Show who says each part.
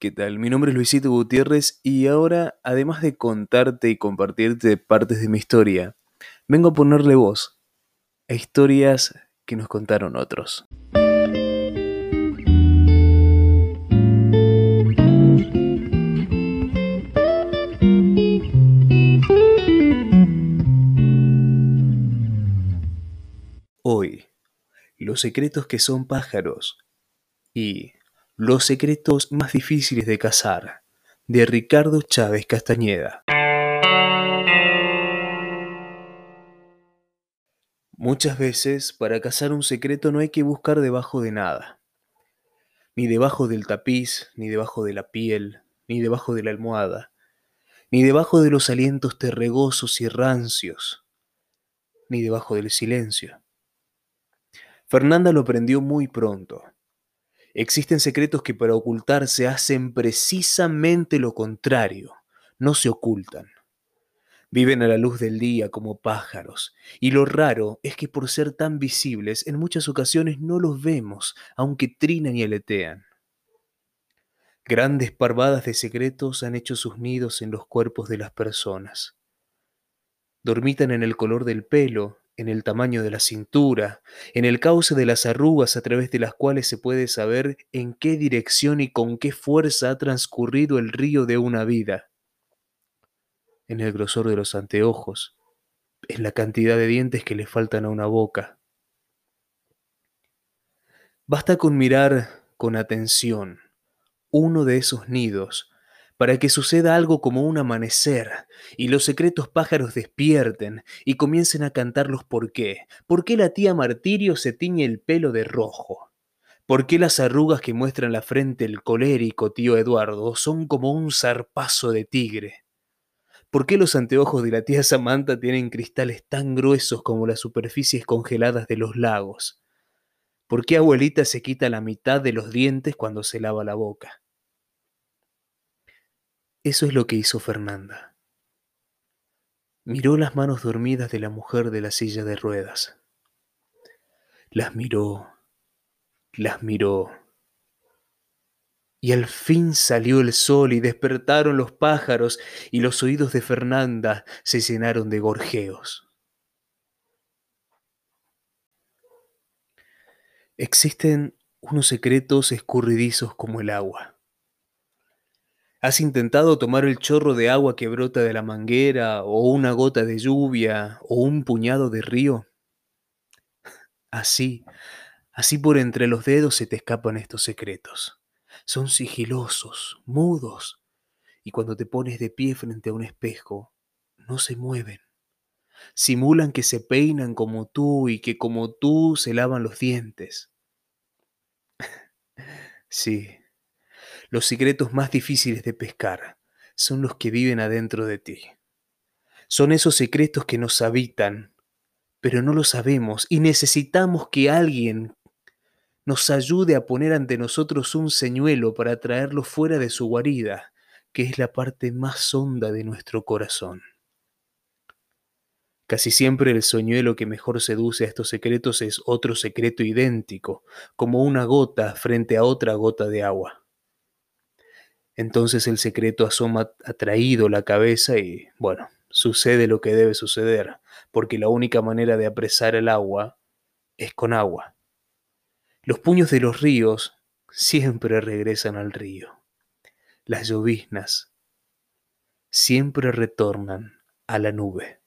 Speaker 1: ¿Qué tal? Mi nombre es Luisito Gutiérrez y ahora, además de contarte y compartirte partes de mi historia, vengo a ponerle voz a historias que nos contaron otros. Hoy, los secretos que son pájaros y los secretos más difíciles de cazar, de Ricardo Chávez Castañeda. Muchas veces para cazar un secreto no hay que buscar debajo de nada, ni debajo del tapiz, ni debajo de la piel, ni debajo de la almohada, ni debajo de los alientos terregosos y rancios, ni debajo del silencio. Fernanda lo aprendió muy pronto. Existen secretos que para ocultarse hacen precisamente lo contrario, no se ocultan. Viven a la luz del día como pájaros, y lo raro es que por ser tan visibles en muchas ocasiones no los vemos, aunque trinan y aletean. Grandes parvadas de secretos han hecho sus nidos en los cuerpos de las personas. Dormitan en el color del pelo, en el tamaño de la cintura, en el cauce de las arrugas a través de las cuales se puede saber en qué dirección y con qué fuerza ha transcurrido el río de una vida, en el grosor de los anteojos, en la cantidad de dientes que le faltan a una boca. Basta con mirar con atención uno de esos nidos para que suceda algo como un amanecer y los secretos pájaros despierten y comiencen a cantar los por qué. ¿Por qué la tía Martirio se tiñe el pelo de rojo? ¿Por qué las arrugas que muestran la frente el colérico tío Eduardo son como un zarpazo de tigre? ¿Por qué los anteojos de la tía Samantha tienen cristales tan gruesos como las superficies congeladas de los lagos? ¿Por qué abuelita se quita la mitad de los dientes cuando se lava la boca? Eso es lo que hizo Fernanda. Miró las manos dormidas de la mujer de la silla de ruedas. Las miró, las miró. Y al fin salió el sol y despertaron los pájaros y los oídos de Fernanda se llenaron de gorjeos. Existen unos secretos escurridizos como el agua. ¿Has intentado tomar el chorro de agua que brota de la manguera, o una gota de lluvia, o un puñado de río? Así, así por entre los dedos se te escapan estos secretos. Son sigilosos, mudos, y cuando te pones de pie frente a un espejo, no se mueven. Simulan que se peinan como tú y que como tú se lavan los dientes. sí, los secretos más difíciles de pescar son los que viven adentro de ti. Son esos secretos que nos habitan, pero no lo sabemos y necesitamos que alguien nos ayude a poner ante nosotros un señuelo para traerlo fuera de su guarida, que es la parte más honda de nuestro corazón. Casi siempre el soñuelo que mejor seduce a estos secretos es otro secreto idéntico, como una gota frente a otra gota de agua. Entonces el secreto asoma atraído la cabeza y, bueno, sucede lo que debe suceder, porque la única manera de apresar el agua es con agua. Los puños de los ríos siempre regresan al río. Las lloviznas siempre retornan a la nube.